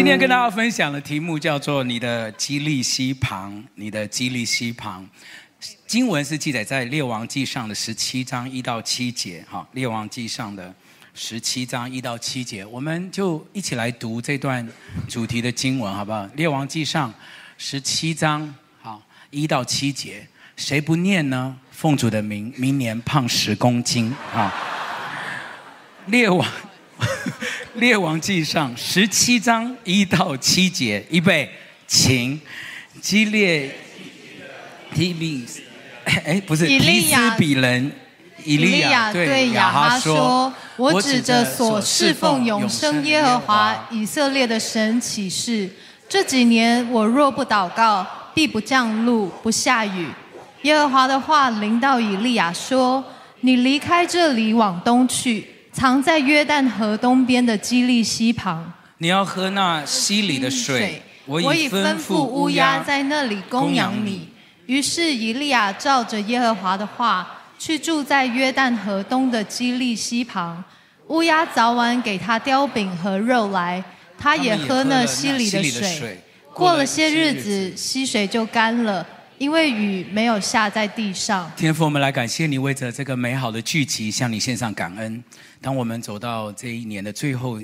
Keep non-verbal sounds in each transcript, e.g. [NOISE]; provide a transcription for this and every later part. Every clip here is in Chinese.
今天跟大家分享的题目叫做“你的基利西旁”，你的基利西旁。经文是记载在列王记上的十七章一到七节。哈，列王记上的十七章一到七节，我们就一起来读这段主题的经文，好不好？列王记上十七章，好，一到七节，谁不念呢？奉主的名，明年胖十公斤。啊，列王。列王记上十七章一到七节，预备，请基列提比，哎，不是提斯比人以利亚对亚哈说：“我指着所侍奉永生耶和华以色列的神起誓，这几年我若不祷告，必不降露，不下雨。”耶和华的话临到以利亚说：“你离开这里，往东去。”藏在约旦河东边的基利溪旁，你要喝那溪里的水。我已吩咐乌鸦在那里供养你。于是以利亚照着耶和华的话，去住在约旦河东的基利溪旁。乌鸦早晚给他叼饼和肉来，他也喝那溪里的水。过了些日子，溪水就干了。因为雨没有下在地上。天父，我们来感谢你，为着这个美好的聚集，向你献上感恩。当我们走到这一年的最后，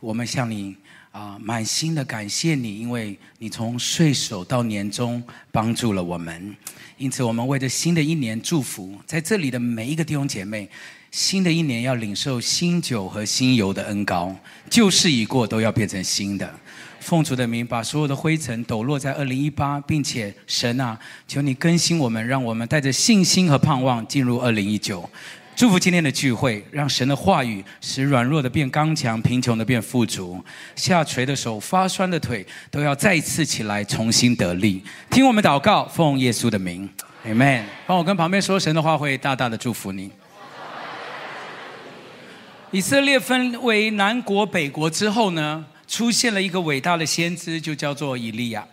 我们向你啊、满心的感谢你，因为你从岁首到年终帮助了我们。因此，我们为着新的一年祝福，在这里的每一个弟兄姐妹，新的一年要领受新酒和新油的恩膏，旧事已过，都要变成新的。奉主的名，把所有的灰尘抖落在二零一八，并且神啊，求你更新我们，让我们带着信心和盼望进入二零一九。祝福今天的聚会，让神的话语使软弱的变刚强，贫穷的变富足，下垂的手、发酸的腿都要再次起来，重新得力。听我们祷告，奉耶稣的名，Amen。帮我跟旁边说，神的话会大大的祝福你。以色列分为南国、北国之后呢，出现了一个伟大的先知，就叫做以利亚。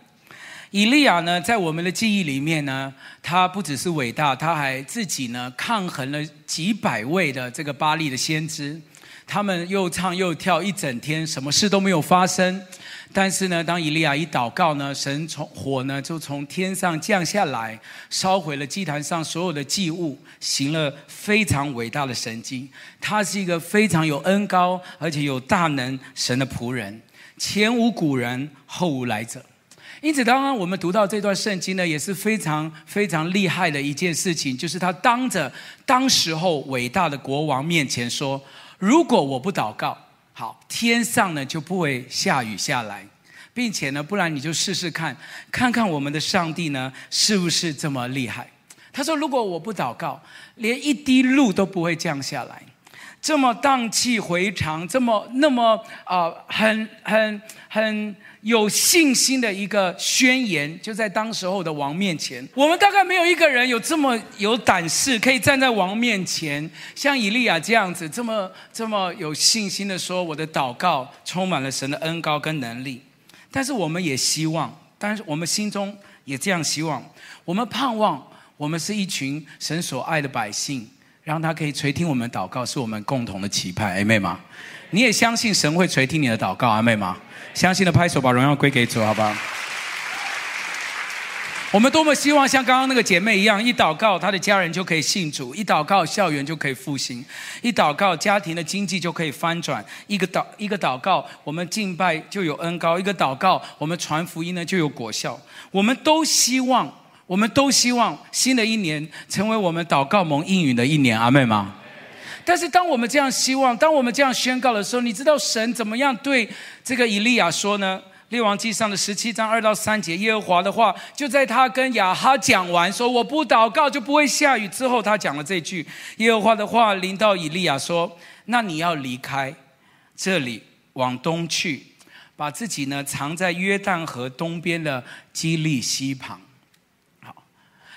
以利亚呢，在我们的记忆里面呢，他不只是伟大，他还自己呢抗衡了几百位的这个巴力的先知，他们又唱又跳一整天，什么事都没有发生。但是呢，当以利亚一祷告呢，神从火呢就从天上降下来，烧毁了祭坛上所有的祭物，行了非常伟大的神迹。他是一个非常有恩高而且有大能神的仆人，前无古人，后无来者。因此，刚刚我们读到这段圣经呢，也是非常非常厉害的一件事情，就是他当着当时候伟大的国王面前说：“如果我不祷告。”好，天上呢就不会下雨下来，并且呢，不然你就试试看，看看我们的上帝呢是不是这么厉害？他说：“如果我不祷告，连一滴露都不会降下来，这么荡气回肠，这么那么啊、很很很。”有信心的一个宣言，就在当时候的王面前。我们大概没有一个人有这么有胆识，可以站在王面前，像以利亚这样子，这么这么有信心的说：“我的祷告充满了神的恩膏跟能力。”但是我们也希望，但是我们心中也这样希望，我们盼望我们是一群神所爱的百姓，让他可以垂听我们祷告，是我们共同的期盼。阿妹吗？你也相信神会垂听你的祷告，阿妹吗？相信的拍手，把荣耀归给主，好不好？我们多么希望像刚刚那个姐妹一样，一祷告，她的家人就可以信主；一祷告，校园就可以复兴；一祷告，家庭的经济就可以翻转；一个祷一个祷告，我们敬拜就有恩膏；一个祷告，我们传福音呢就有果效。我们都希望，我们都希望新的一年成为我们祷告蒙应允的一年，阿妹吗？但是，当我们这样希望，当我们这样宣告的时候，你知道神怎么样对这个以利亚说呢？列王记上的十七章二到三节，耶和华的话就在他跟亚哈讲完说我不祷告就不会下雨之后，他讲了这句：耶和华的话临到以利亚说，那你要离开这里，往东去，把自己呢藏在约旦河东边的基利溪旁。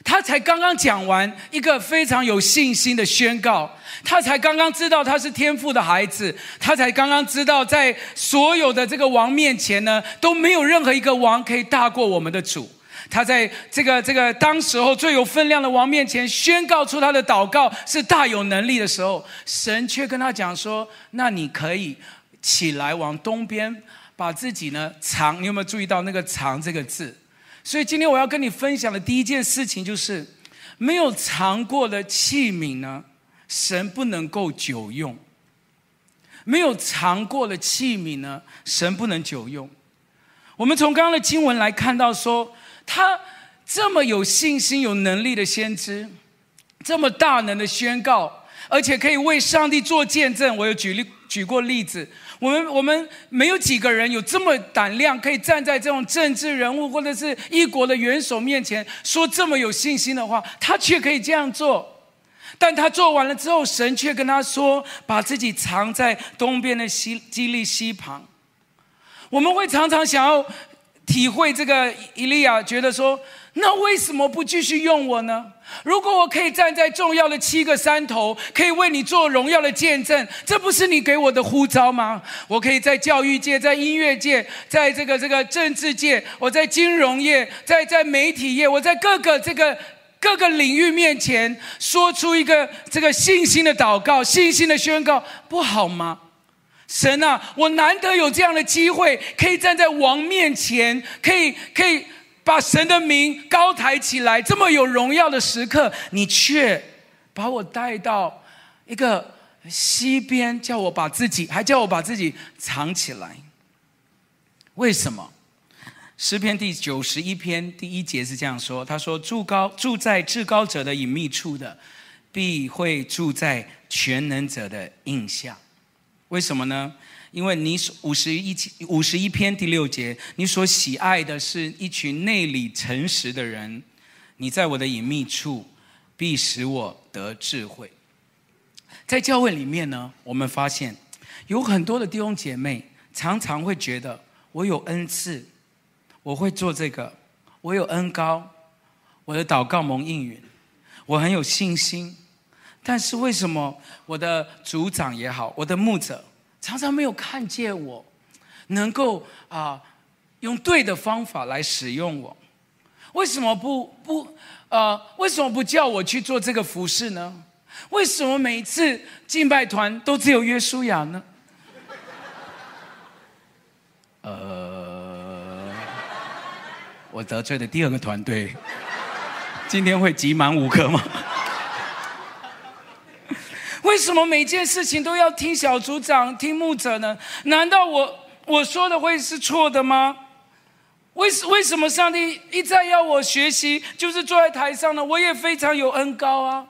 他才刚刚讲完一个非常有信心的宣告，他才刚刚知道他是天父的孩子，他才刚刚知道在所有的这个王面前呢，都没有任何一个王可以大过我们的主。他在这个这个当时候最有分量的王面前宣告出他的祷告是大有能力的时候，神却跟他讲说：“那你可以起来往东边，把自己呢藏。你有没有注意到那个“藏”这个字？所以今天我要跟你分享的第一件事情就是，没有尝过的器皿呢，神不能够久用。没有尝过的器皿呢，神不能久用。我们从刚刚的经文来看到说，他这么有信心、有能力的先知，这么大能的宣告，而且可以为上帝做见证。我有举例举过例子，我们我们没有几个人有这么胆量，可以站在这种政治人物或者是一国的元首面前说这么有信心的话，他却可以这样做。但他做完了之后，神却跟他说：“把自己藏在东边的西基利西旁。”我们会常常想要体会这个以利亚，觉得说：“那为什么不继续用我呢？如果我可以站在重要的七个山头，可以为你做荣耀的见证，这不是你给我的呼召吗？我可以在教育界、在音乐界、在这个这个政治界，我在金融业、在在媒体业，我在各个这个。”各个领域面前说出一个这个信心的祷告、信心的宣告，不好吗？神啊，我难得有这样的机会，可以站在王面前，可以可以把神的名高抬起来，这么有荣耀的时刻，你却把我带到一个西边，叫我把自己，还叫我把自己藏起来，为什么？诗篇第九十一篇第一节是这样说：“他说，住高住在至高者的隐秘处的，必会住在全能者的印象。为什么呢？因为你五十一五十一篇第六节，你所喜爱的是一群内里诚实的人。你在我的隐秘处，必使我得智慧。在教会里面呢，我们发现有很多的弟兄姐妹常常会觉得我有恩赐。”我会做这个，我有恩膏，我的祷告蒙应允，我很有信心。但是为什么我的组长也好，我的牧者常常没有看见我，能够啊用对的方法来使用我？为什么不不呃为什么不叫我去做这个服事呢？为什么每次敬拜团都只有约书亚呢？呃。我得罪的第二个团队，今天会集满五颗吗？为什么每件事情都要听小组长、听牧者呢？难道我我说的会是错的吗？为为什么上帝一再要我学习，就是坐在台上呢？我也非常有恩高啊，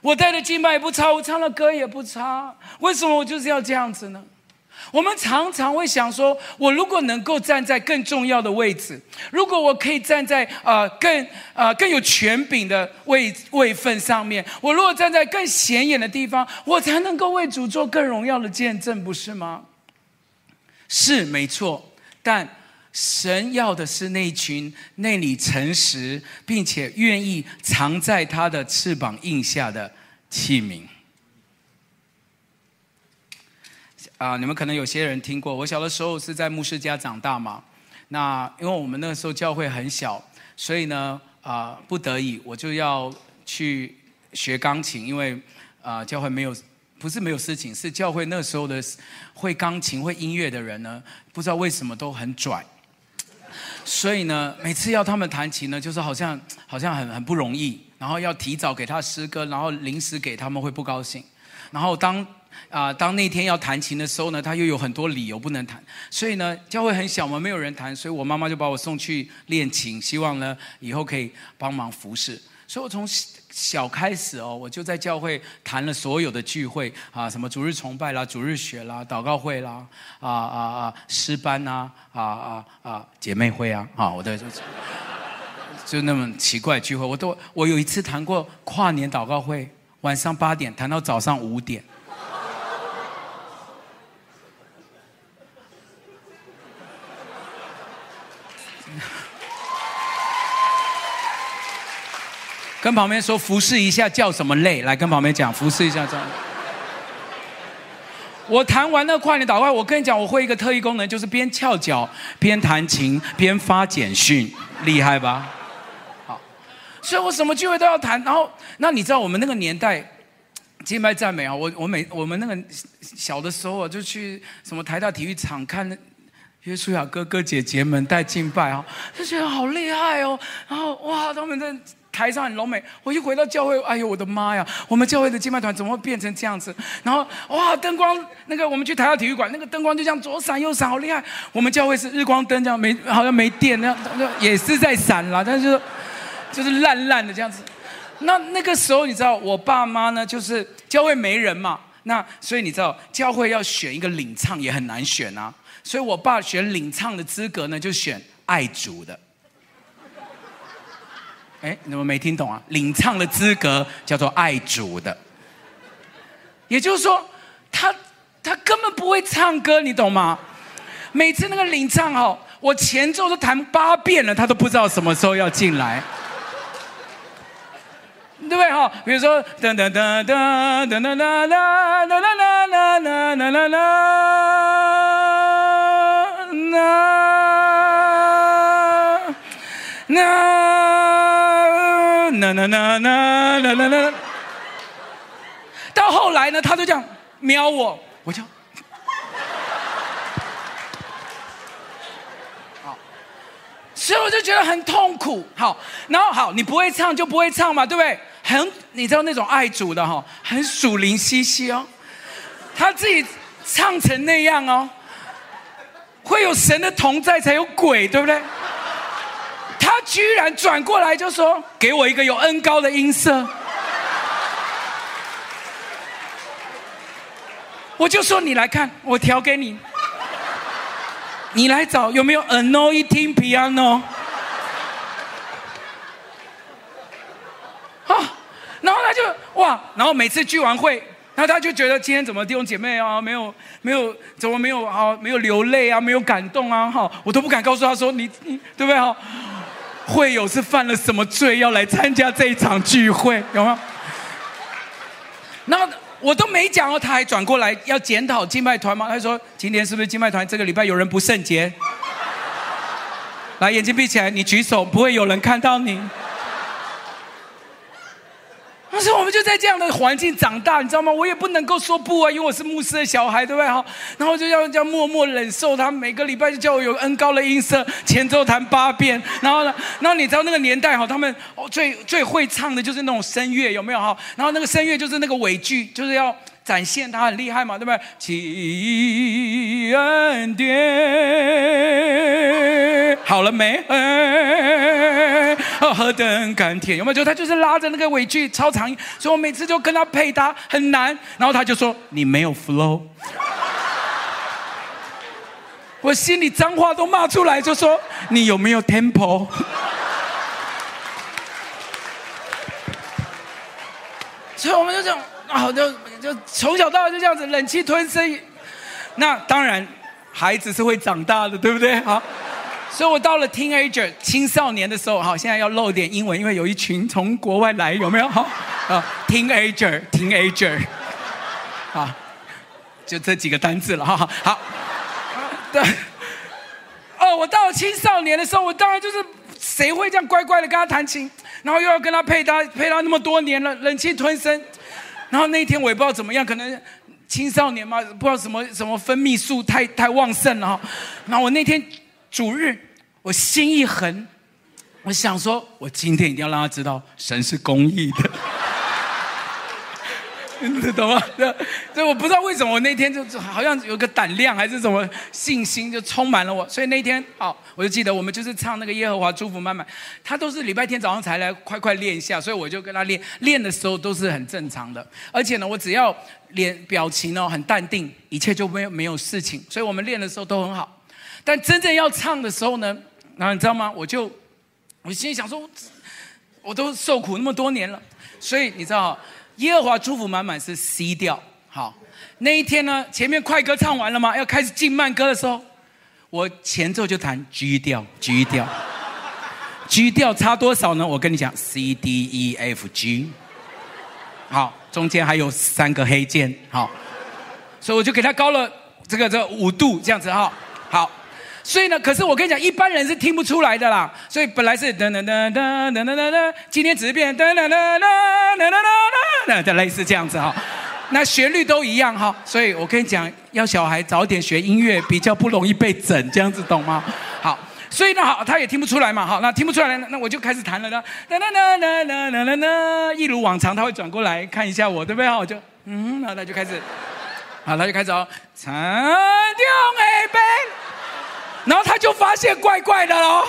我带的经脉也不差，我唱的歌也不差，为什么我就是要这样子呢？我们常常会想说，我如果能够站在更重要的位置，如果我可以站在呃更呃更有权柄的位位份上面，我如果站在更显眼的地方，我才能够为主做更荣耀的见证，不是吗？是没错，但神要的是那群内里诚实，并且愿意藏在他的翅膀印下的器皿。啊，你们可能有些人听过。我小的时候是在牧师家长大嘛。那因为我们那个时候教会很小，所以呢，啊，不得已我就要去学钢琴。因为啊，教会没有，不是没有事情，是教会那时候的会钢琴、会音乐的人呢，不知道为什么都很拽。所以呢，每次要他们弹琴呢，就是好像好像很很不容易。然后要提早给他诗歌，然后临时给他们会不高兴。然后当啊、当那天要弹琴的时候呢，他又有很多理由不能弹，所以呢，教会很小嘛，没有人弹，所以我妈妈就把我送去练琴，希望呢以后可以帮忙服侍。所以我从小开始哦，我就在教会弹了所有的聚会啊，什么主日崇拜啦、主日学啦、祷告会啦、啊啊啊诗班呐、啊啊啊姐妹会啊，啊，我的就就那么奇怪聚会，我都我有一次弹过跨年祷告会，晚上八点弹到早上五点。跟旁边说服侍一下叫什么累？来跟旁边讲服侍一下这样。我弹完那跨年祷告，我跟你讲，我会一个特异功能，就是边翘脚边弹琴边发简讯，厉害吧？好，所以我什么聚会都要弹。然后，那你知道我们那个年代敬拜赞美啊？我我每我们那个小的时候啊，就去什么台大体育场看约书亚哥哥姐姐们带敬拜啊，就觉得好厉害哦。然后哇，他们在台上很柔美。我一回到教会，哎呦我的妈呀，我们教会的敬拜团怎么会变成这样子？然后哇，灯光那个我们去台大体育馆，那个灯光就这样左闪右闪，好厉害。我们教会是日光灯这样没，好像没电那样，也是在闪啦，但是就是烂烂的这样子。那那个时候你知道，我爸妈呢，就是教会没人嘛，那所以你知道，教会要选一个领唱也很难选啊。所以我爸选领唱的资格呢，就选爱主的。哎，你们没听懂啊？领唱的资格叫做爱主的，也就是说，他他根本不会唱歌，你懂吗？每次那个领唱哦，我前奏都弹八遍了，他都不知道什么时候要进来，对不对哈？比如说噔噔噔噔噔噔噔噔噔噔噔噔噔噔。啦啦啦啦啦啦！到后来呢，他就这样瞄我，我就……好，所以我就觉得很痛苦。好，然后好，你不会唱就不会唱嘛，对不对？很，你知道那种爱主的哈，很属灵兮兮哦，他自己唱成那样哦，会有神的同在才有鬼，对不对？居然转过来就说：“给我一个有恩高的音色。”我就说：“你来看，我调给你。你来找有没有 anointing piano？” 啊，然后他就哇，然后每次聚完会，然后他就觉得今天怎么弟兄姐妹啊，没有没有，怎么没有啊，没有流泪啊，没有感动啊，哈，我都不敢告诉他说你你对不对哈？会友是犯了什么罪要来参加这一场聚会？有吗？然后我都没讲哦，他还转过来要检讨敬拜团吗？他说：“今天是不是敬拜团这个礼拜有人不圣洁？”来，眼睛闭起来，你举手，不会有人看到你。但是我们就在这样的环境长大，你知道吗？我也不能够说不啊，因为我是牧师的小孩，对不对？哈，然后就要这样默默忍受他每个礼拜就叫我有恩高的音色，前奏弹八遍。然后呢，[LAUGHS] 然后你知道那个年代哈，他们最最会唱的就是那种声乐，有没有哈？然后那个声乐就是那个尾句，就是要。展现他很厉害嘛，对不对？起恩典，好了没？哦，何等甘甜，有没有？就他就是拉着那个尾句超长音，所以我每次就跟他配搭很难。然后他就说：“你没有 flow。”我心里脏话都骂出来，就说：“你有没有 tempo？” 所以我们就这样好，就。就从小到大就这样子忍气吞声，那当然孩子是会长大的，对不对？好，所以我到了 teenager 青少年的时候，好，现在要露点英文，因为有一群从国外来，有没有？好啊，teenager teenager，啊，就这几个单字了，哈，好，对，哦，我到了青少年的时候，我当然就是谁会这样乖乖的跟他弹琴，然后又要跟他配搭，配搭那么多年了，忍气吞声。然后那天我也不知道怎么样，可能青少年嘛，不知道什么什么分泌素太太旺盛了哈。然后我那天主日，我心一横，我想说，我今天一定要让他知道神是公义的。你懂吗？这我不知道为什么我那天就好像有个胆量还是什么信心就充满了我，所以那天好，我就记得我们就是唱那个耶和华祝福满满，他都是礼拜天早上才来快快练一下，所以我就跟他练，练的时候都是很正常的，而且呢，我只要脸表情哦很淡定，一切就没有没有事情，所以我们练的时候都很好，但真正要唱的时候呢，然后你知道吗？我就我心里想说，我都受苦那么多年了，所以你知道。耶和华祝福满满是 C 调，好，那一天呢，前面快歌唱完了吗？要开始进慢歌的时候，我前奏就弹 G 调，G 调，G 调差多少呢？我跟你讲，C D E F G，好，中间还有三个黑键，好，所以我就给他高了这个这五度这样子哈，好。所以呢，可是我跟你讲，一般人是听不出来的啦。所以本来是噔噔噔噔噔噔噔噔，今天只是变噔噔噔噔噔噔噔噔，就类似这样子哈。那旋律都一样哈，所以我跟你讲，要小孩早点学音乐，比较不容易被整，这样子懂吗？好，所以呢，好，他也听不出来嘛，好，那听不出来，那我就开始弹了呢，哒哒哒哒哒哒哒哒，一如往常，他会转过来看一下我，对不对？好，我就嗯，然后他就开始，好，他就开始哦，长江北，然后他就发现怪怪的喽，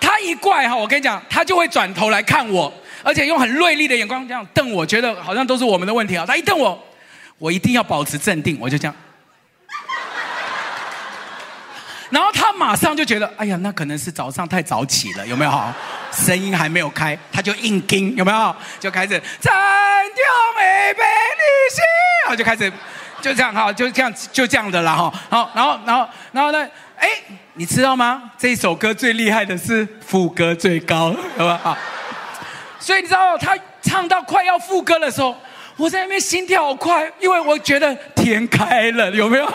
他一怪哈，我跟你讲，他就会转头来看我。而且用很锐利的眼光这样瞪我，觉得好像都是我们的问题啊！他一瞪我，我一定要保持镇定，我就这样。然后他马上就觉得，哎呀，那可能是早上太早起了，有没有？声音还没有开，他就硬盯，有没有？就开始残掉美美女性，然后就开始就这样哈，就这样就这样的了哈。好，然后然后然后呢？哎，你知道吗？这一首歌最厉害的是副歌最高，好吧？好。所以你知道，他唱到快要副歌的时候，我在那边心跳好快，因为我觉得天开了，有没有？[LAUGHS]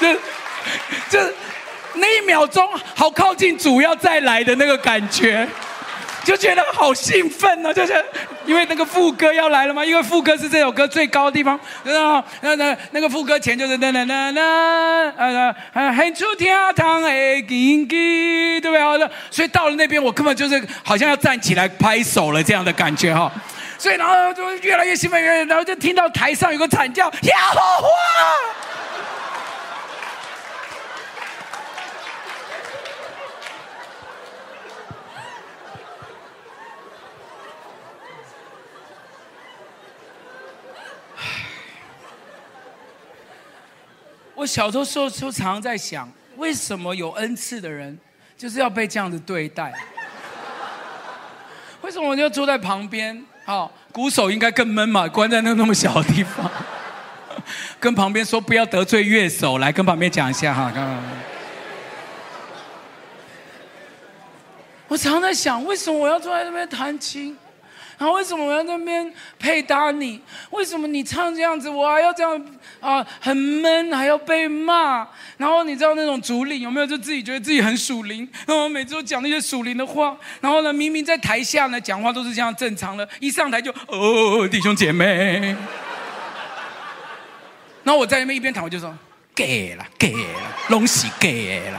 就就那一秒钟，好靠近主要再来的那个感觉。就觉得好兴奋哦，就是因为那个副歌要来了嘛，因为副歌是这首歌最高的地方，那那那那个副歌前就是哒哒哒哒，呃呃，很出天堂的经济，对不对？好的，所以到了那边，我根本就是好像要站起来拍手了这样的感觉哈，所以然后就越来越兴奋，越来越，然后就听到台上有个惨叫，呀我小时候时候常常在想，为什么有恩赐的人就是要被这样子对待？[LAUGHS] 为什么我就坐在旁边？好，鼓手应该更闷嘛，关在那那么小的地方，跟旁边说不要得罪乐手，来跟旁边讲一下哈。刚刚，我常常在想，为什么我要坐在那边弹琴？然后为什么我要在那边配搭你？为什么你唱这样子，我还要这样啊？很闷，还要被骂。然后你知道那种主领有没有？就自己觉得自己很属灵，然后每次都讲那些属灵的话。然后呢，明明在台下呢讲话都是这样正常的，一上台就哦，弟兄姐妹。然后我在那边一边谈，我就说给了，给了，东西给了。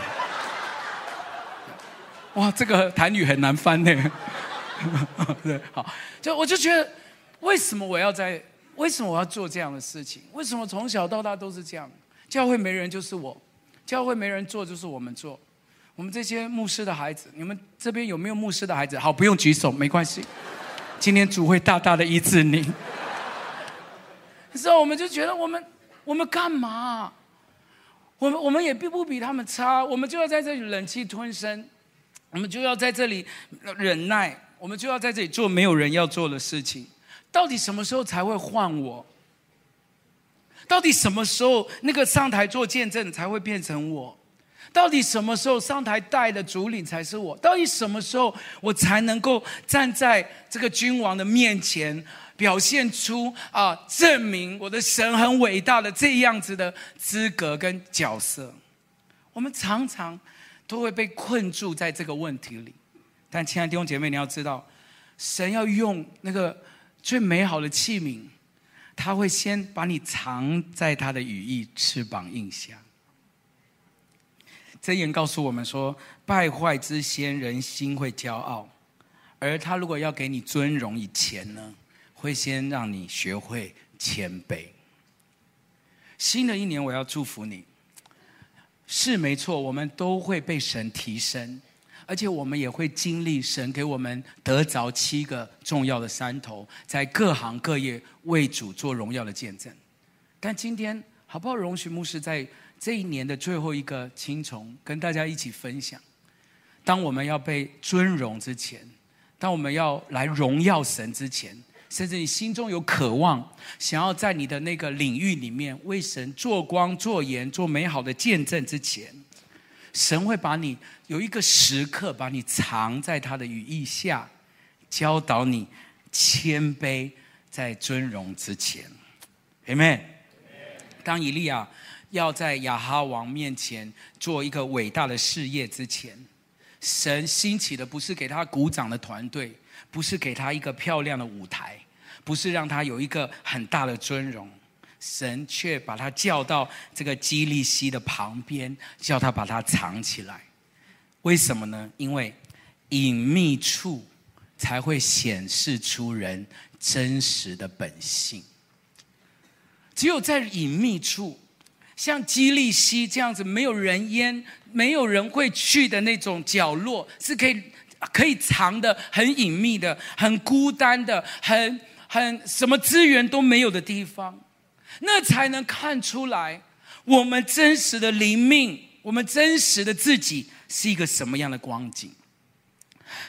哇，这个台语很难翻呢。[LAUGHS] 对，好，就我就觉得，为什么我要在？为什么我要做这样的事情？为什么从小到大都是这样？教会没人就是我，教会没人做就是我们做。我们这些牧师的孩子，你们这边有没有牧师的孩子？好，不用举手，没关系。今天主会大大的医治你。可是我们就觉得，我们我们干嘛？我们我们也并不比他们差，我们就要在这里忍气吞声，我们就要在这里忍耐。我们就要在这里做没有人要做的事情，到底什么时候才会换我？到底什么时候那个上台做见证才会变成我？到底什么时候上台带的主领才是我？到底什么时候我才能够站在这个君王的面前，表现出啊，证明我的神很伟大的这样子的资格跟角色？我们常常都会被困住在这个问题里。但亲爱的弟兄姐妹，你要知道，神要用那个最美好的器皿，他会先把你藏在他的羽翼翅膀印下。箴言告诉我们说，败坏之先，人心会骄傲；而他如果要给你尊荣以前呢，会先让你学会谦卑。新的一年，我要祝福你。是没错，我们都会被神提升。而且我们也会经历神给我们得着七个重要的山头，在各行各业为主做荣耀的见证。但今天好不好？容许牧师在这一年的最后一个青虫，跟大家一起分享：当我们要被尊荣之前，当我们要来荣耀神之前，甚至你心中有渴望，想要在你的那个领域里面为神做光、做盐、做美好的见证之前。神会把你有一个时刻，把你藏在他的羽翼下，教导你谦卑在尊荣之前。Amen。当以利亚要在亚哈王面前做一个伟大的事业之前，神兴起的不是给他鼓掌的团队，不是给他一个漂亮的舞台，不是让他有一个很大的尊荣，神却把他叫到这个基利溪的旁边，叫他把它藏起来。为什么呢？因为隐秘处才会显示出人真实的本性。只有在隐秘处，像基利溪这样子没有人烟、没有人会去的那种角落，是可以可以藏的很隐秘的、很孤单的、很很什么资源都没有的地方，那才能看出来我们真实的灵命，我们真实的自己是一个什么样的光景。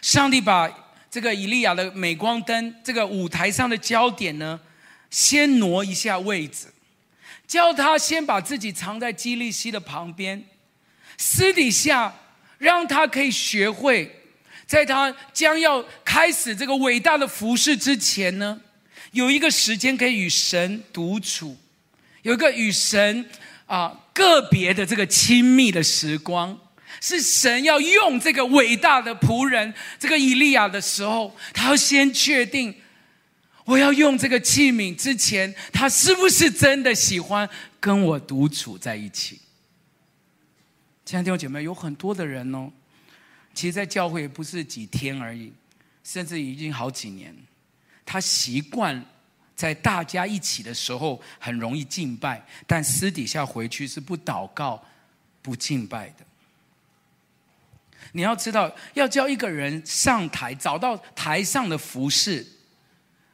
上帝把这个以利亚的镁光灯，这个舞台上的焦点呢，先挪一下位置，叫他先把自己藏在基利希的旁边，私底下让他可以学会，在他将要开始这个伟大的服事之前呢，有一个时间可以与神独处，有一个与神啊个别的这个亲密的时光，是神要用这个伟大的仆人这个以利亚的时候，他要先确定。我要用这个器皿之前，他是不是真的喜欢跟我独处在一起？亲爱的弟兄姐妹，有很多的人哦，其实，在教会也不是几天而已，甚至已经好几年。他习惯在大家一起的时候很容易敬拜，但私底下回去是不祷告、不敬拜的。你要知道，要叫一个人上台，找到台上的服饰。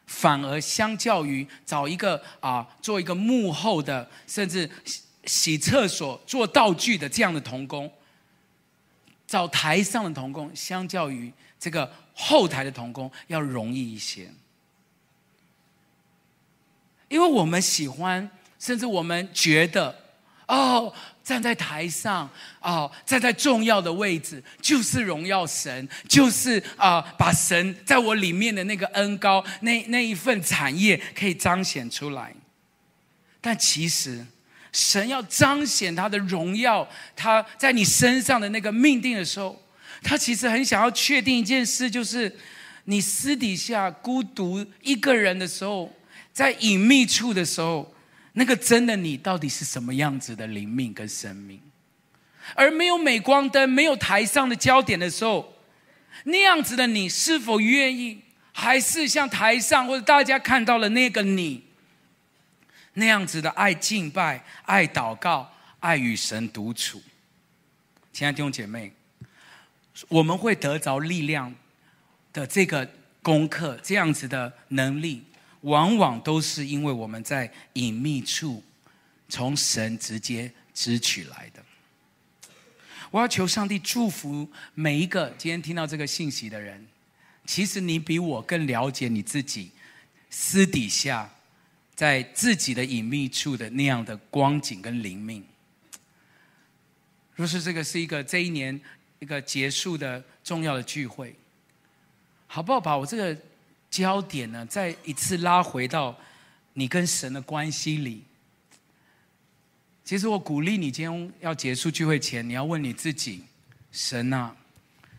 反而相较于找一个啊，做一个幕后的，甚至洗厕所做道具的这样的童工，找台上的童工，相较于这个后台的童工要容易一些，因为我们喜欢，甚至我们觉得，哦。站在台上哦，站在重要的位置，就是荣耀神，就是啊，把神在我里面的那个恩高，那那一份产业可以彰显出来。但其实，神要彰显他的荣耀，他在你身上的那个命定的时候，他其实很想要确定一件事，就是你私底下孤独一个人的时候，在隐秘处的时候。那个真的你到底是什么样子的灵命跟生命？而没有镁光灯、没有台上的焦点的时候，那样子的你是否愿意？还是像台上或者大家看到了那个你，那样子的爱敬拜、爱祷告、爱与神独处？亲爱的弟兄姐妹，我们会得着力量的这个功课，这样子的能力。往往都是因为我们在隐秘处，从神直接支取来的。我要求上帝祝福每一个今天听到这个信息的人。其实你比我更了解你自己，私底下在自己的隐秘处的那样的光景跟灵命。若是这个是一个这一年一个结束的重要的聚会，好不好？把我这个。焦点呢，再一次拉回到你跟神的关系里。其实我鼓励你，今天要结束聚会前，你要问你自己：神啊，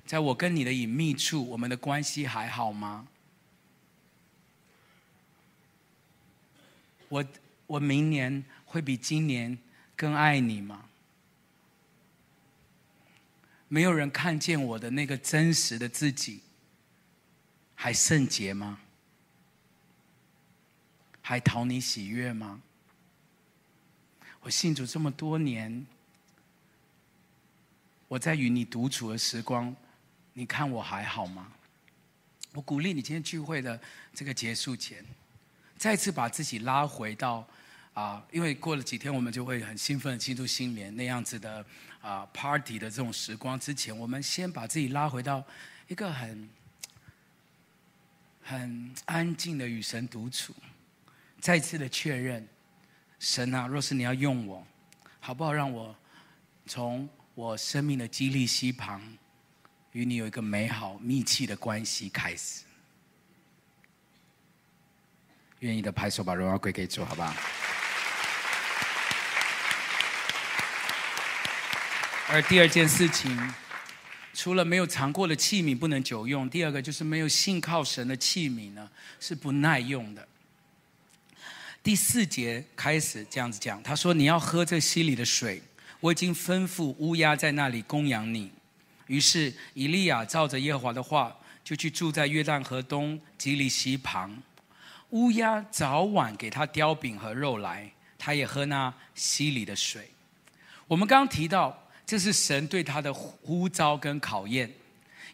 在我跟你的隐秘处，我们的关系还好吗？我我明年会比今年更爱你吗？没有人看见我的那个真实的自己。还圣洁吗？还讨你喜悦吗？我信主这么多年，我在与你独处的时光，你看我还好吗？我鼓励你今天聚会的这个结束前，再次把自己拉回到啊，因为过了几天我们就会很兴奋庆祝新年那样子的啊 party 的这种时光之前，我们先把自己拉回到一个很。很安静的与神独处，再次的确认，神啊，若是你要用我，好不好？让我从我生命的激励溪旁，与你有一个美好密切的关系开始。愿意的拍手，把荣耀归给主，好不好？而第二件事情。除了没有尝过的器皿不能久用，第二个就是没有信靠神的器皿呢，是不耐用的。第四节开始这样子讲，他说：“你要喝这溪里的水，我已经吩咐乌鸦在那里供养你。”于是以利亚照着耶和华的话，就去住在约旦河东吉利溪旁。乌鸦早晚给他叼饼和肉来，他也喝那溪里的水。我们刚刚提到，这是神对他的呼召跟考验，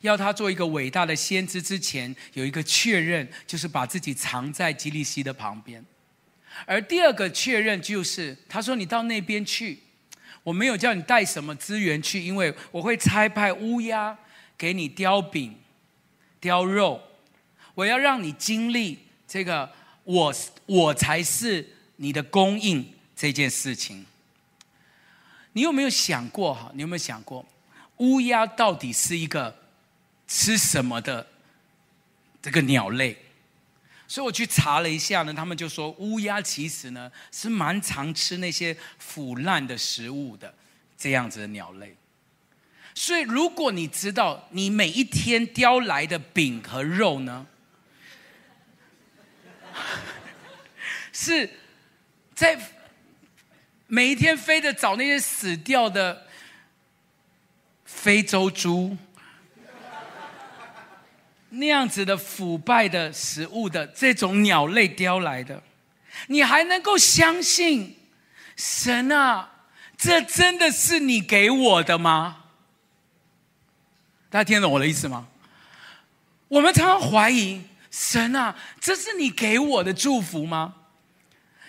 要他做一个伟大的先知之前，有一个确认，就是把自己藏在基利溪的旁边。而第二个确认就是，他说：“你到那边去，我没有叫你带什么资源去，因为我会差派乌鸦给你叼饼、叼肉，我要让你经历。”这个我我才是你的供应这件事情，你有没有想过哈？你有没有想过，乌鸦到底是一个吃什么的这个鸟类？所以我去查了一下呢，他们就说乌鸦其实呢是蛮常吃那些腐烂的食物的这样子的鸟类。所以如果你知道你每一天叼来的饼和肉呢，[LAUGHS] 是在每一天飞着找那些死掉的非洲猪，那样子的腐败的食物的这种鸟类叼来的，你还能够相信神啊？这真的是你给我的吗？大家听懂我的意思吗？我们常常怀疑。神啊，这是你给我的祝福吗？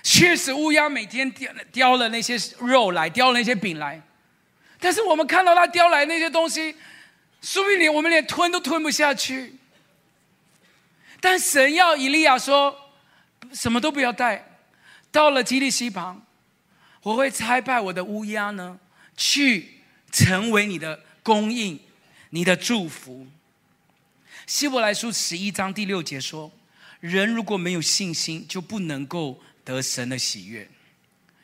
确实，乌鸦每天叼叼了那些肉来，叼了那些饼来，但是我们看到他叼来那些东西，说不定我们连吞都吞不下去。但神要以利亚说，什么都不要带，到了基利西旁，我会差派我的乌鸦呢，去成为你的供应，你的祝福。希伯来书十一章第六节说：“人如果没有信心，就不能够得神的喜悦。”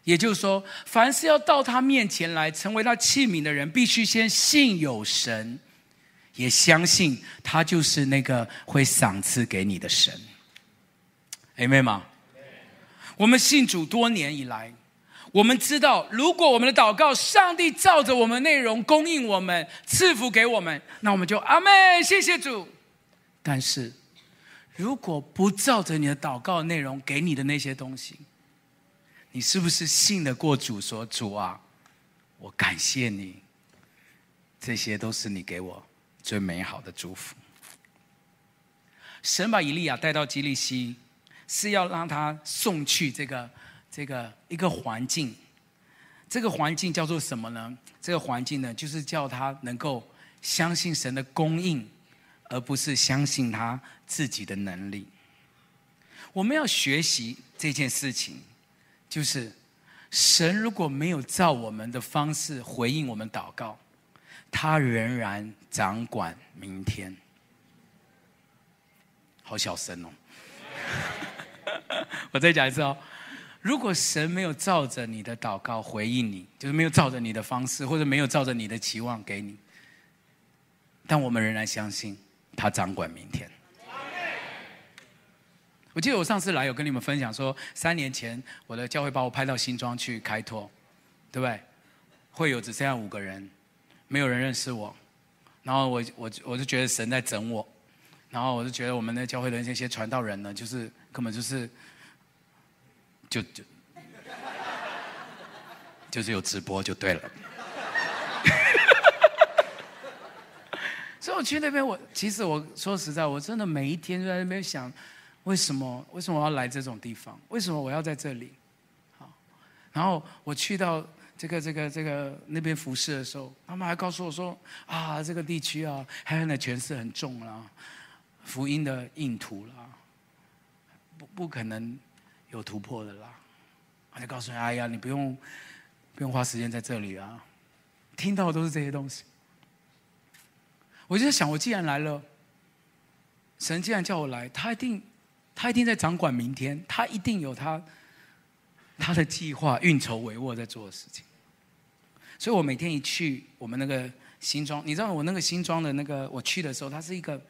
也就是说，凡是要到他面前来成为他器皿的人，必须先信有神，也相信他就是那个会赏赐给你的神。阿们吗？我们信主多年以来，我们知道，如果我们的祷告，上帝照着我们内容供应我们，赐福给我们，那我们就阿妹，谢谢主。但是，如果不照着你的祷告内容给你的那些东西，你是不是信得过主？说主啊，我感谢你，这些都是你给我最美好的祝福。神把以利亚带到基利西，是要让他送去这个这个一个环境，这个环境叫做什么呢？这个环境呢，就是叫他能够相信神的供应。而不是相信他自己的能力。我们要学习这件事情，就是神如果没有照我们的方式回应我们祷告，他仍然掌管明天。好小声哦！[LAUGHS] 我再讲一次哦，如果神没有照着你的祷告回应你，就是没有照着你的方式，或者没有照着你的期望给你，但我们仍然相信。他掌管明天。我记得我上次来有跟你们分享说，三年前我的教会把我派到新庄去开拓，对不对？会有只剩下五个人，没有人认识我，然后我我我就觉得神在整我，然后我就觉得我们的教会的那些传道人呢，就是根本就是就就就是有直播就对了。所以我去那边，我其实我说实在，我真的每一天都在那边想，为什么为什么我要来这种地方？为什么我要在这里？好，然后我去到这个这个这个那边服侍的时候，他们还告诉我说啊，这个地区啊，黑暗的权势很重啦，福音的硬土啦，不不可能有突破的啦。他就告诉你，哎呀，你不用不用花时间在这里啊，听到的都是这些东西。我就在想，我既然来了，神既然叫我来，他一定，他一定在掌管明天，他一定有他他的计划，运筹帷幄在做的事情。所以我每天一去我们那个新庄，你知道我那个新庄的那个，我去的时候，它是一个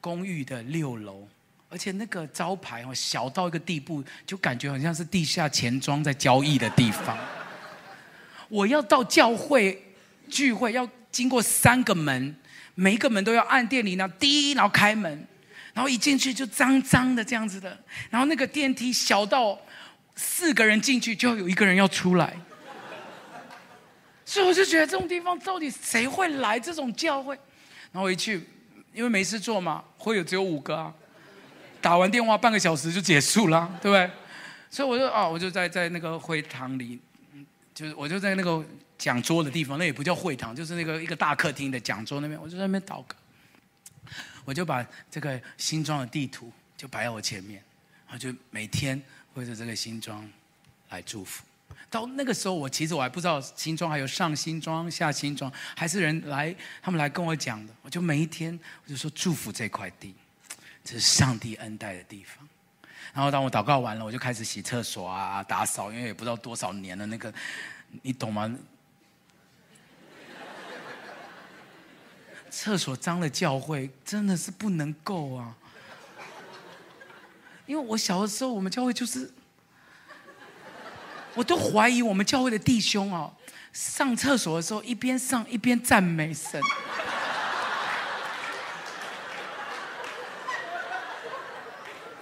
公寓的六楼，而且那个招牌哦，小到一个地步，就感觉好像是地下钱庄在交易的地方。我要到教会聚会，要经过三个门，每一个门都要按电铃，然后滴，然后开门，然后一进去就脏脏的这样子的，然后那个电梯小到四个人进去就有一个人要出来，所以我就觉得这种地方到底谁会来这种教会？然后我一去，因为没事做嘛，会有只有五个啊。打完电话半个小时就结束了，对不对？所以我就啊，我就在在那个会堂里，就是我就在那个讲桌的地方，那也不叫会堂，就是那个一个大客厅的讲桌那边，我就在那边祷告。我就把这个新庄的地图就摆在我前面，然后就每天为着这个新庄来祝福。到那个时候，我其实我还不知道新庄还有上新庄、下新庄，还是人来他们来跟我讲的。我就每一天我就说祝福这块地。这是上帝恩待的地方。然后当我祷告完了，我就开始洗厕所啊、打扫，因为也不知道多少年了，那个你懂吗？厕所脏了教会真的是不能够啊！因为我小的时候，我们教会就是，我都怀疑我们教会的弟兄啊，上厕所的时候一边上一边赞美神。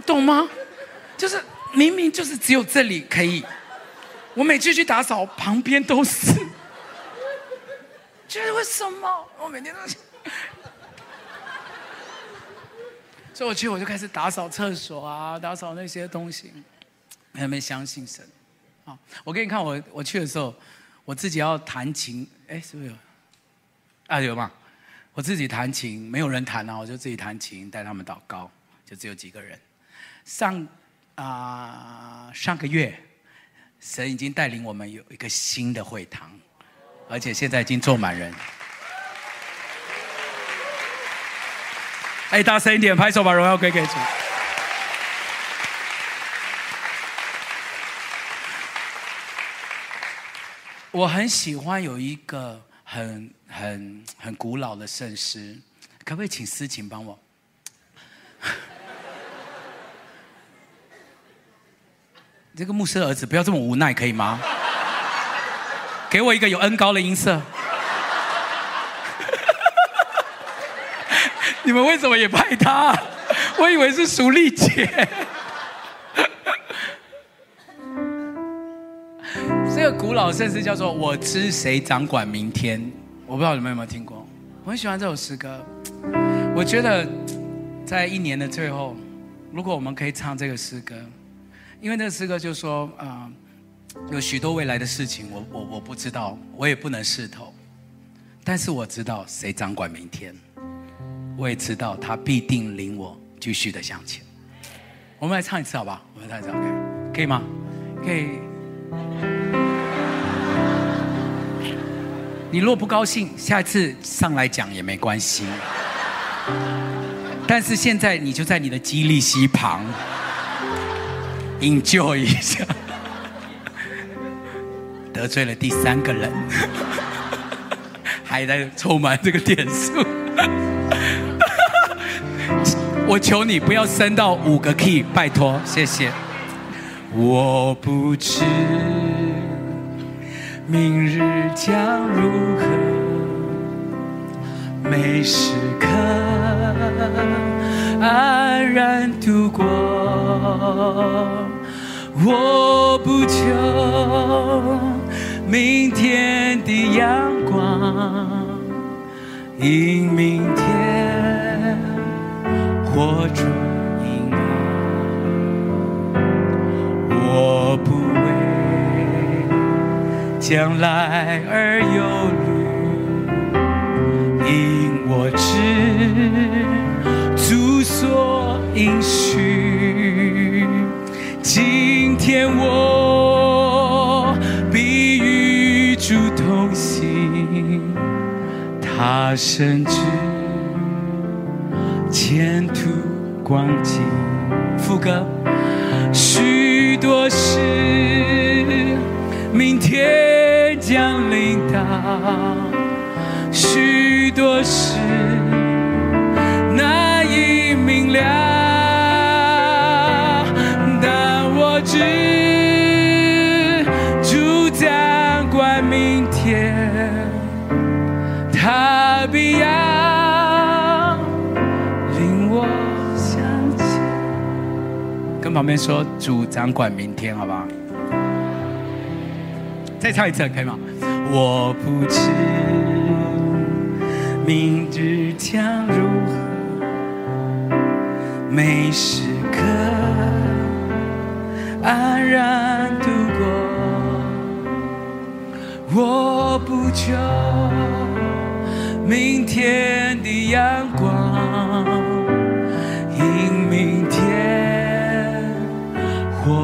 懂吗？就是明明就是只有这里可以，我每次去打扫，旁边都是。觉得为什么？我每天都，[LAUGHS] 所以我去我就开始打扫厕所啊，打扫那些东西。还没有相信神。好，我给你看我我去的时候，我自己要弹琴，哎，是不是有？啊，有吗？我自己弹琴，没有人弹啊，我就自己弹琴，带他们祷告，就只有几个人。上啊、上个月，神已经带领我们有一个新的会堂，而且现在已经坐满人。哎，大声一点，拍手把荣耀归给主。我很喜欢有一个很很很古老的圣诗，可不可以请思琴帮我？[LAUGHS] 这个牧师儿子不要这么无奈，可以吗？给我一个有恩高的音色。你们为什么也拍他？[LAUGHS] 我以为是淑丽姐。[LAUGHS] 这个古老圣诗叫做《我知谁掌管明天》，我不知道你们有没有听过。我很喜欢这首诗歌。我觉得在一年的最后，如果我们可以唱这个诗歌。因为那个诗歌就说啊、有许多未来的事情我，我我不知道，我也不能试透，但是我知道谁掌管明天，我也知道他必定领我继续的向前。我们来唱一次好不好？我们来唱一次，OK，可以吗？可以。你若不高兴，下一次上来讲也没关系。但是现在你就在你的基利溪旁。Enjoy 一下，得罪了第三个人，还在凑满这个点数。我求你不要升到五个 key，拜托，谢谢。我不知明日将如何，每时刻安然度过。我不求明天的阳光，因明天火中阴暗。我不为将来而忧虑，因我知主所应许。今天我必与主同行，他深知前途光景。副歌，许多事明天将临到，许多事难以明了。旁边说，主掌管明天，好不好？再唱一次，可以吗？我不知明日将如何，每时刻安然度过。我不求明天的阳光，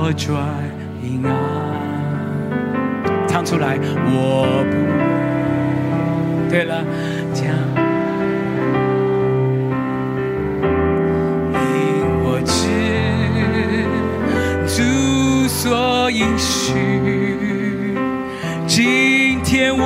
火转阴暗。唱出来，我不。对了，讲。因我知主所应许，今天我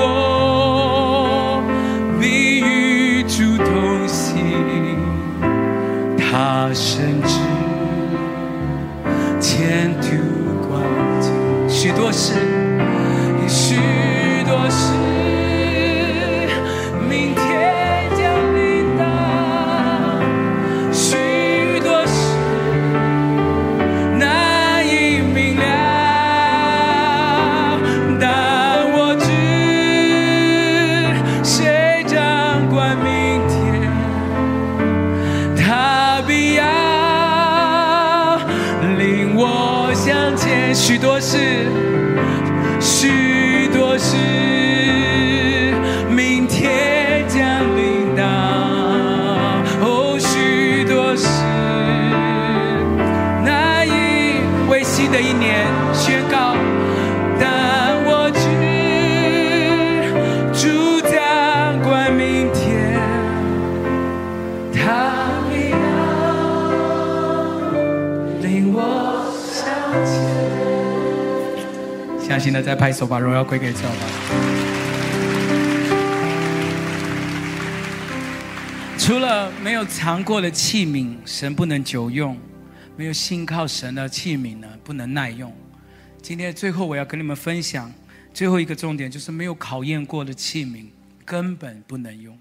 现在再拍手，把荣耀归给主吧。除了没有尝过的器皿，神不能久用；没有信靠神的器皿呢，不能耐用。今天最后我要跟你们分享最后一个重点，就是没有考验过的器皿根本不能用。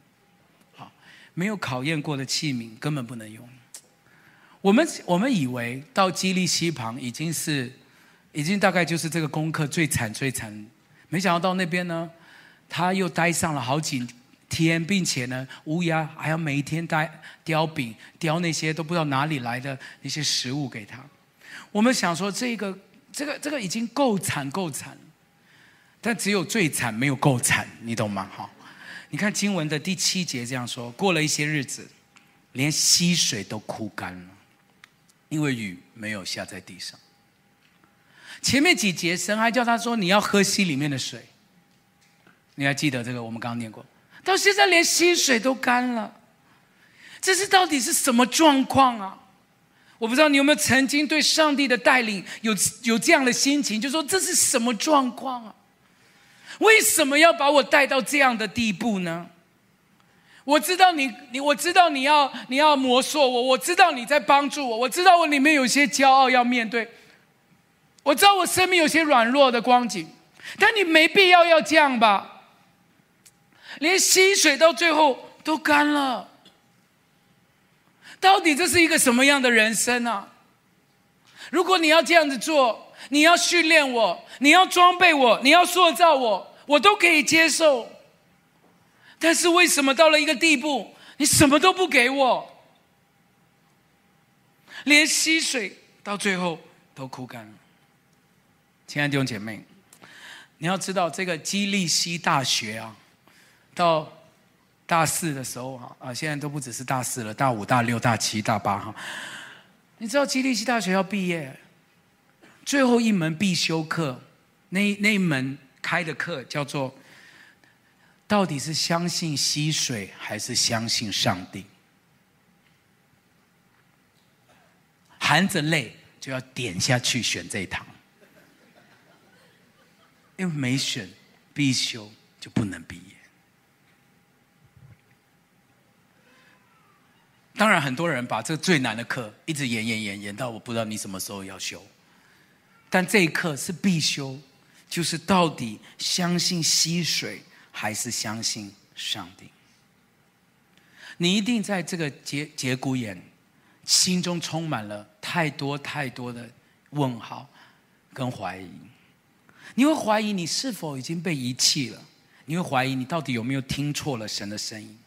好，没有考验过的器皿根本不能用。我们我们以为到基利溪旁已经是。已经大概就是这个功课最惨最惨，没想到到那边呢，他又待上了好几天，并且呢，乌鸦还要每一天待叼饼、叼那些都不知道哪里来的那些食物给他。我们想说，这个这个这个已经够惨够惨，但只有最惨没有够惨，你懂吗？哈，你看经文的第七节这样说：过了一些日子，连溪水都枯干了，因为雨没有下在地上。前面几节神还叫他说，你要喝溪里面的水，你还记得这个？我们刚念过，到现在连溪水都干了，这是到底是什么状况啊？我不知道你有没有曾经对上帝的带领有有这样的心情，就说这是什么状况啊？为什么要把我带到这样的地步呢？我知道你你我知道你要你要磨塑我，我知道你在帮助我，我知道我里面有些骄傲要面对。我知道我生命有些软弱的光景，但你没必要要这样吧？连溪水到最后都干了，到底这是一个什么样的人生啊？如果你要这样子做，你要训练我，你要装备我，你要塑造我，我都可以接受。但是为什么到了一个地步，你什么都不给我，连溪水到最后都枯干了？亲爱的弟兄姐妹，你要知道这个基利西大学啊，到大四的时候哈啊，现在都不只是大四了，大五、大六、大七、大八哈。你知道基利西大学要毕业，最后一门必修课，那那一门开的课叫做，到底是相信溪水还是相信上帝？含着泪就要点下去选这一堂。因为没选必修就不能毕业。当然，很多人把这个最难的课一直延延延延到我不知道你什么时候要修。但这一课是必修，就是到底相信溪水还是相信上帝？你一定在这个节节骨眼，心中充满了太多太多的问号跟怀疑。你会怀疑你是否已经被遗弃了？你会怀疑你到底有没有听错了神的声音？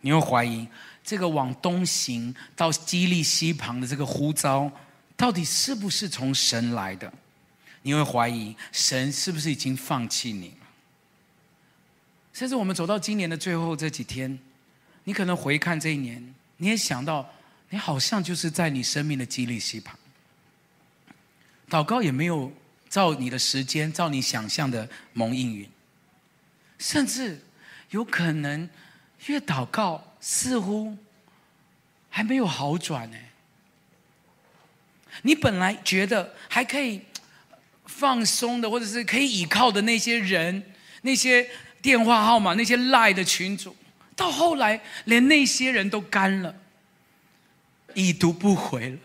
你会怀疑这个往东行到基利西旁的这个呼召，到底是不是从神来的？你会怀疑神是不是已经放弃你了？甚至我们走到今年的最后这几天，你可能回看这一年，你也想到，你好像就是在你生命的基利溪旁，祷告也没有照你的时间，照你想象的蒙应允，甚至有可能越祷告似乎还没有好转呢。你本来觉得还可以。放松的，或者是可以依靠的那些人，那些电话号码，那些赖的群组，到后来连那些人都干了，已读不回了。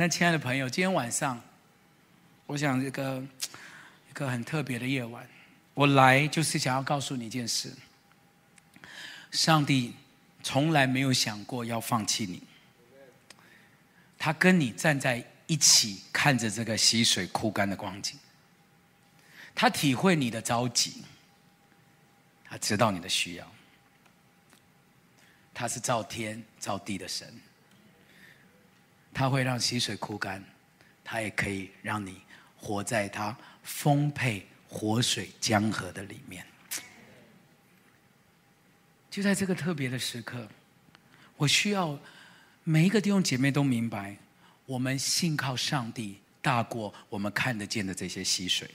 但亲爱的朋友，今天晚上，我想这个一个很特别的夜晚，我来就是想要告诉你一件事：上帝从来没有想过要放弃你，他跟你站在。一起看着这个溪水枯干的光景，他体会你的着急，他知道你的需要，他是造天造地的神，它会让溪水枯干，它也可以让你活在它丰沛活水江河的里面。就在这个特别的时刻，我需要每一个弟兄姐妹都明白。我们信靠上帝，大过我们看得见的这些溪水。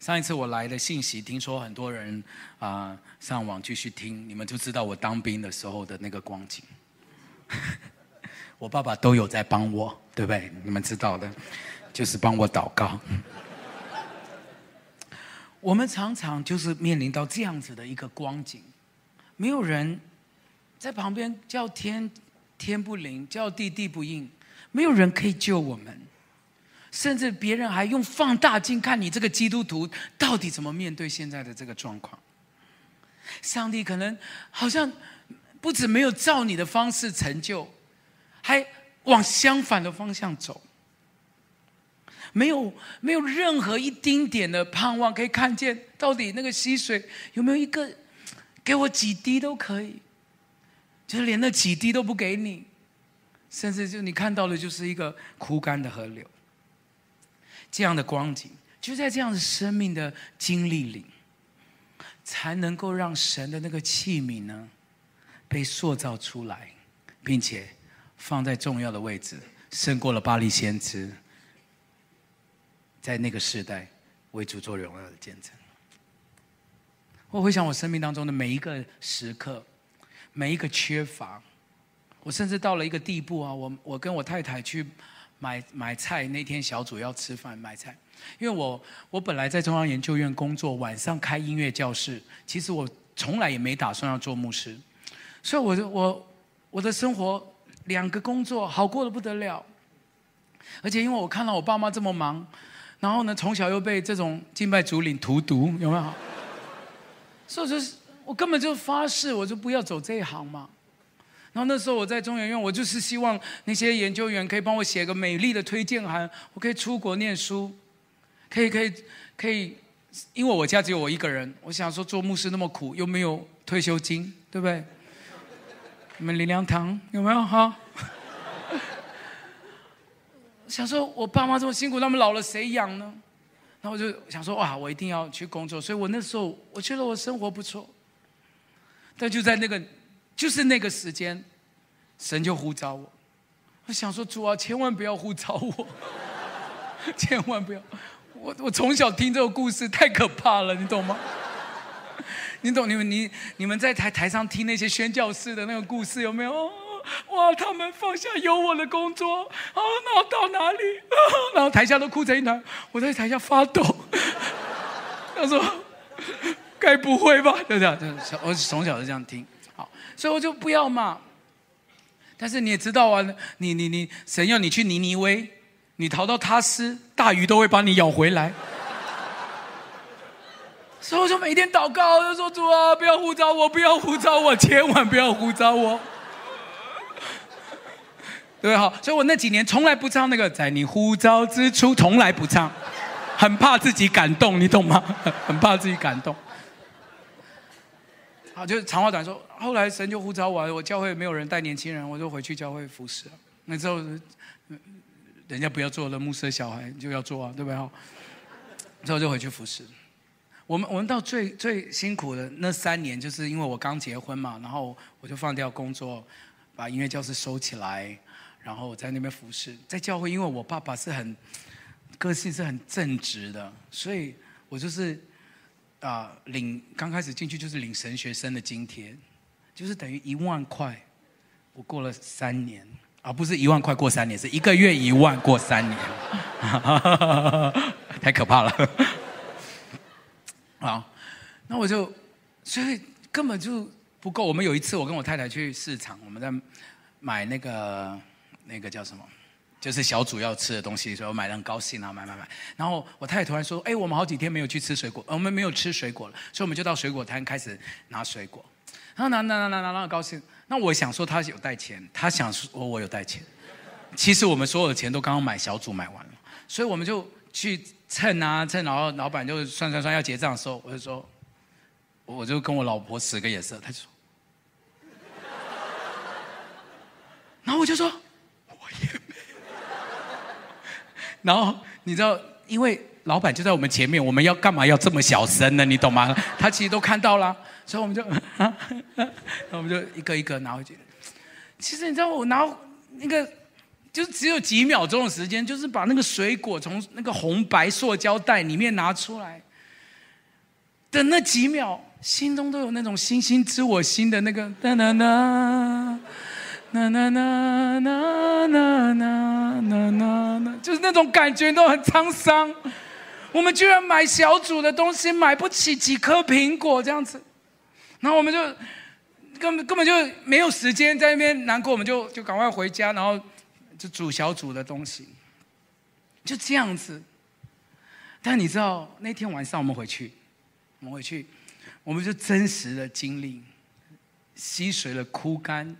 上一次我来的信息，听说很多人啊、上网继续听，你们就知道我当兵的时候的那个光景。我爸爸都有在帮我，对不对？你们知道的，就是帮我祷告。我们常常就是面临到这样子的一个光景，没有人在旁边叫天。天不灵，叫地地不应，没有人可以救我们，甚至别人还用放大镜看你这个基督徒到底怎么面对现在的这个状况。上帝可能好像不止没有照你的方式成就，还往相反的方向走，没有没有任何一丁点的盼望可以看见到底那个溪水有没有一个给我几滴都可以。就是连那几滴都不给你，甚至就你看到的，就是一个枯干的河流。这样的光景，就在这样的生命的经历里，才能够让神的那个器皿呢，被塑造出来，并且放在重要的位置，胜过了巴黎先知，在那个时代为主做荣耀的见证。我回想我生命当中的每一个时刻。每一个缺乏，我甚至到了一个地步啊！我我跟我太太去买买菜，那天小组要吃饭买菜，因为我我本来在中央研究院工作，晚上开音乐教室，其实我从来也没打算要做牧师，所以我就我我的生活两个工作好过得不得了，而且因为我看到我爸妈这么忙，然后呢从小又被这种敬拜主领荼毒，有没有？所以就是。我根本就发誓，我就不要走这一行嘛。然后那时候我在中研院，我就是希望那些研究员可以帮我写个美丽的推荐函，我可以出国念书，可以可以可以，因为我家只有我一个人，我想说做牧师那么苦，又没有退休金，对不对？你们灵粮堂有没有哈？[LAUGHS] 想说我爸妈这么辛苦，他们老了谁养呢？然后我就想说哇，我一定要去工作，所以我那时候我觉得我生活不错。但就在那个，就是那个时间，神就呼召我。我想说，主啊，千万不要呼召我，[LAUGHS] 千万不要。我我从小听这个故事太可怕了，你懂吗？你懂？你们你你们在台台上听那些宣教士的那个故事有没有？哇，他们放下有我的工作，啊，然后到哪里？然后台下都哭成一团，我在台下发抖。他说。该不会吧？就这样？我从小就这样听，好，所以我就不要嘛。但是你也知道啊，你你你，神要你去尼尼微，你逃到他斯，大鱼都会把你咬回来。所以我就每天祷告，就说主啊，不要呼召我，不要呼召我，千万不要呼召我。对，好，所以我那几年从来不唱那个在你呼召之初，从来不唱，很怕自己感动，你懂吗？很怕自己感动。好，就是长话短说，后来神就呼召我，我教会没有人带年轻人，我就回去教会服侍。那之后，人家不要做了牧师的小孩，就要做啊，对不对？之后就回去服侍。我们我们到最最辛苦的那三年，就是因为我刚结婚嘛，然后我就放掉工作，把音乐教室收起来。然后我在那边服侍，在教会，因为我爸爸是很个性是很正直的，所以我就是啊、领刚开始进去就是领神学生的津贴，就是等于一万块，我过了三年，而、啊、不是一万块过三年，是一个月一万过三年，[LAUGHS] 太可怕了。好，那我就所以根本就不够。我们有一次我跟我太太去市场，我们在买那个。那个叫什么？就是小组要吃的东西，所以我买的很高兴啊，买买买。然后我太太突然说：“哎，我们好几天没有去吃水果，我们没有吃水果了，所以我们就到水果摊开始拿水果。”然后拿拿拿拿拿，拿高兴。那我想说他有带钱，他想说我有带钱。其实我们所有的钱都刚刚买小组买完了，所以我们就去称啊称，然后老板就算算算要结账的时候，我就说，我就跟我老婆使个眼色，他就说，然后我就说。我也没 [LAUGHS] 然后你知道，因为老板就在我们前面，我们要干嘛要这么小声呢？你懂吗？他其实都看到了，所以我们就，[LAUGHS] 那我们就一个一个拿回去。其实你知道，我拿那个，就只有几秒钟的时间，就是把那个水果从那个红白塑胶袋里面拿出来的那几秒，心中都有那种星星知我心的那个哒哒哒。啦啦啦啦啦啦啦啦，就是那种感觉都很沧桑。我们居然买小组的东西买不起几颗苹果这样子，然后我们就根本根本就没有时间在那边难过，我们就就赶快回家，然后就组小组的东西，就这样子。但你知道那天晚上我们回去，我们回去，我们就真实的经历，溪水的枯干。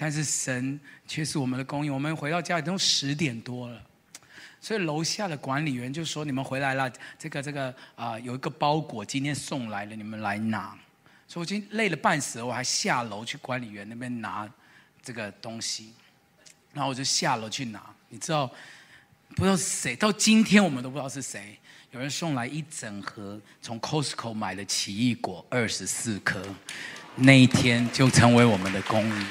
但是神却是我们的供应。我们回到家里都十点多了，所以楼下的管理员就说：“你们回来了，这个这个啊、有一个包裹今天送来了，你们来拿。”所以我今天累了半死，我还下楼去管理员那边拿这个东西。然后我就下楼去拿，你知道不知道是谁？到今天我们都不知道是谁。有人送来一整盒从 Costco 买的奇异果，二十四颗，那一天就成为我们的供应。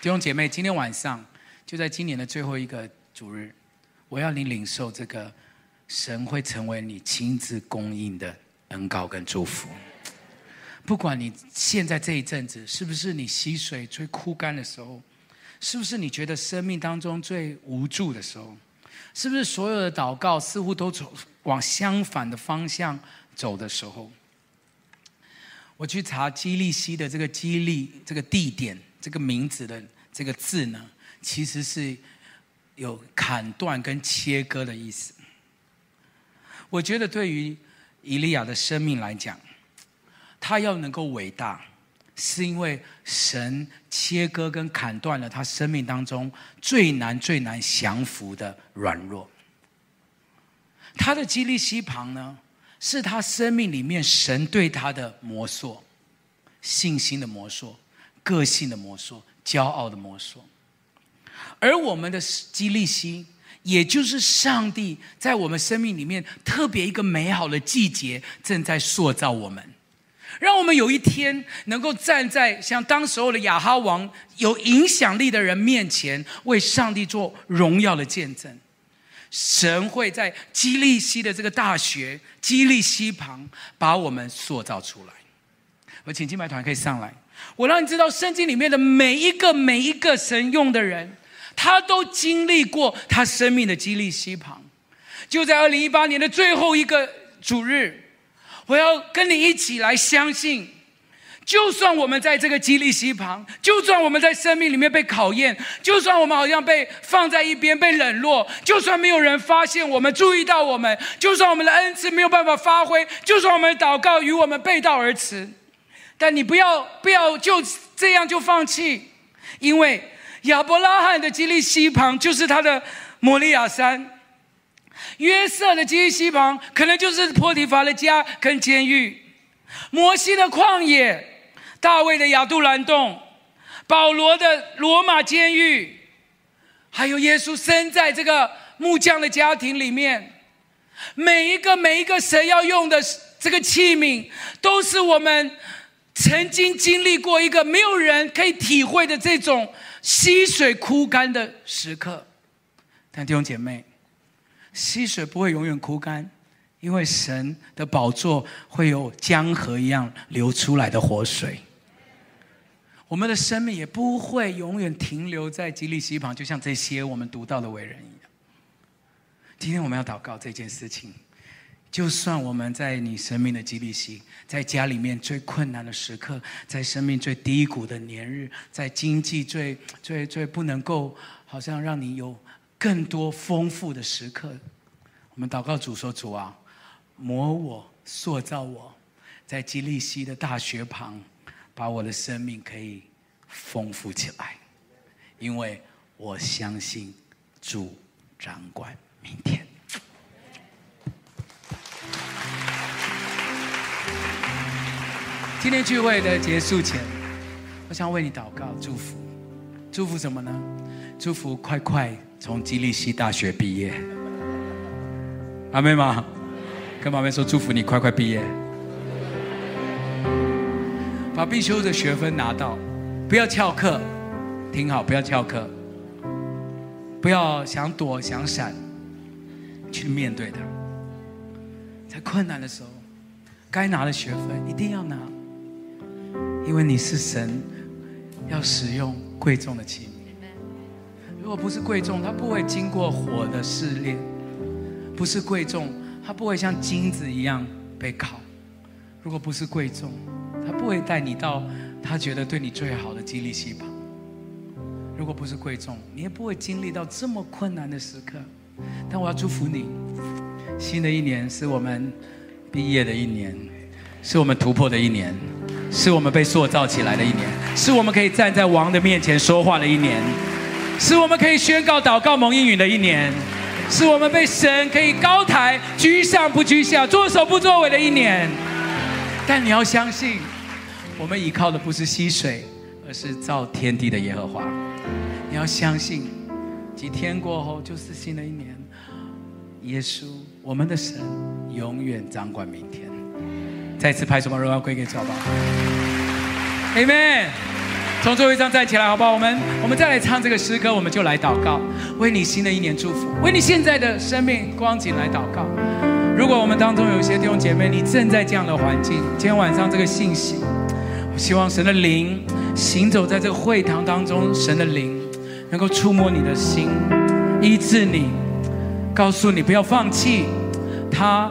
弟兄姐妹，今天晚上就在今年的最后一个主日，我要你领受这个神会成为你亲自供应的恩膏跟祝福。不管你现在这一阵子是不是你溪水最枯干的时候，是不是你觉得生命当中最无助的时候，是不是所有的祷告似乎都走往相反的方向走的时候，我去查基利西的这个基利这个地点。这个名字的这个字呢，其实是有砍断跟切割的意思。我觉得对于以利亚的生命来讲，他要能够伟大，是因为神切割跟砍断了他生命当中最难最难降服的软弱。他的基利溪旁呢，是他生命里面神对他的磨塑，信心的磨塑。个性的磨塑，骄傲的磨塑，而我们的基利溪，也就是上帝在我们生命里面特别一个美好的季节，正在塑造我们，让我们有一天能够站在像当时候的亚哈王有影响力的人面前，为上帝做荣耀的见证。神会在基利溪的这个大学基利溪旁，把我们塑造出来。我请金牌团可以上来。我让你知道，圣经里面的每一个每一个神用的人，他都经历过他生命的基利溪旁。就在二零一八年的最后一个主日，我要跟你一起来相信，就算我们在这个基利溪旁，就算我们在生命里面被考验，就算我们好像被放在一边被冷落，就算没有人发现我们、注意到我们，就算我们的恩赐没有办法发挥，就算我们的祷告与我们背道而驰，但你不要不要就这样就放弃，因为亚伯拉罕的基利溪旁就是他的摩利亚山，约瑟的基利溪旁可能就是波提乏的家跟监狱，摩西的旷野。大卫的亚杜兰洞，保罗的罗马监狱，还有耶稣生在这个木匠的家庭里面，每一个每一个神要用的这个器皿，都是我们曾经经历过一个没有人可以体会的这种溪水枯干的时刻。但弟兄姐妹，溪水不会永远枯干，因为神的宝座会有江河一样流出来的活水。我们的生命也不会永远停留在吉利溪旁，就像这些我们读到的伟人一样。今天我们要祷告这件事情，就算我们在你生命的吉利溪，在家里面最困难的时刻，在生命最低谷的年日，在经济最最最不能够好像让你有更多丰富的时刻，我们祷告主说：“主啊，磨我，塑造我，在基利西的大学旁。”把我的生命可以丰富起来，因为我相信主掌管明天。今天聚会的结束前，我想为你祷告、祝福。祝福什么呢？祝福快快从基利西大学毕业。阿妹吗？跟旁边说，祝福你快快毕业。把必修的学分拿到，不要翘课，听好，不要翘课，不要想躲想闪，去面对它。在困难的时候，该拿的学分一定要拿，因为你是神要使用贵重的器皿。如果不是贵重，它不会经过火的试炼；不是贵重，它不会像金子一样被烤。如果不是贵重，他不会带你到他觉得对你最好的基利溪旁。如果不是贵重，你也不会经历到这么困难的时刻。但我要祝福你，新的一年是我们毕业的一年，是我们突破的一年，是我们被塑造起来的一年，是我们可以站在王的面前说话的一年，是我们可以宣告祷告蒙应允的一年，是我们被神可以高抬居上不居下，作首不作尾的一年。但你要相信。我们依靠的不是溪水，而是造天地的耶和华。你要相信，几天过后就是新的一年。耶稣，我们的神，永远掌管明天。再次拍手，把荣耀归给主吧。Amen。从座位上站起来，好不好？我们我们再来唱这个诗歌，我们就来祷告，为你新的一年祝福，为你现在的生命光景来祷告。如果我们当中有一些弟兄姐妹，你正在这样的环境，今天晚上这个信息。我希望神的灵行走在这个会堂当中，神的灵能够触摸你的心，医治你，告诉你不要放弃。他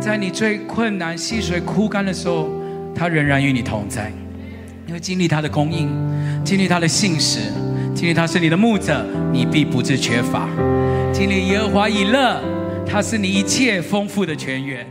在你最困难、溪水枯干的时候，他仍然与你同在。你会经历他的供应，经历他的信实，经历他是你的牧者，你必不致缺乏。经历耶和华以勒，他是你一切丰富的泉源。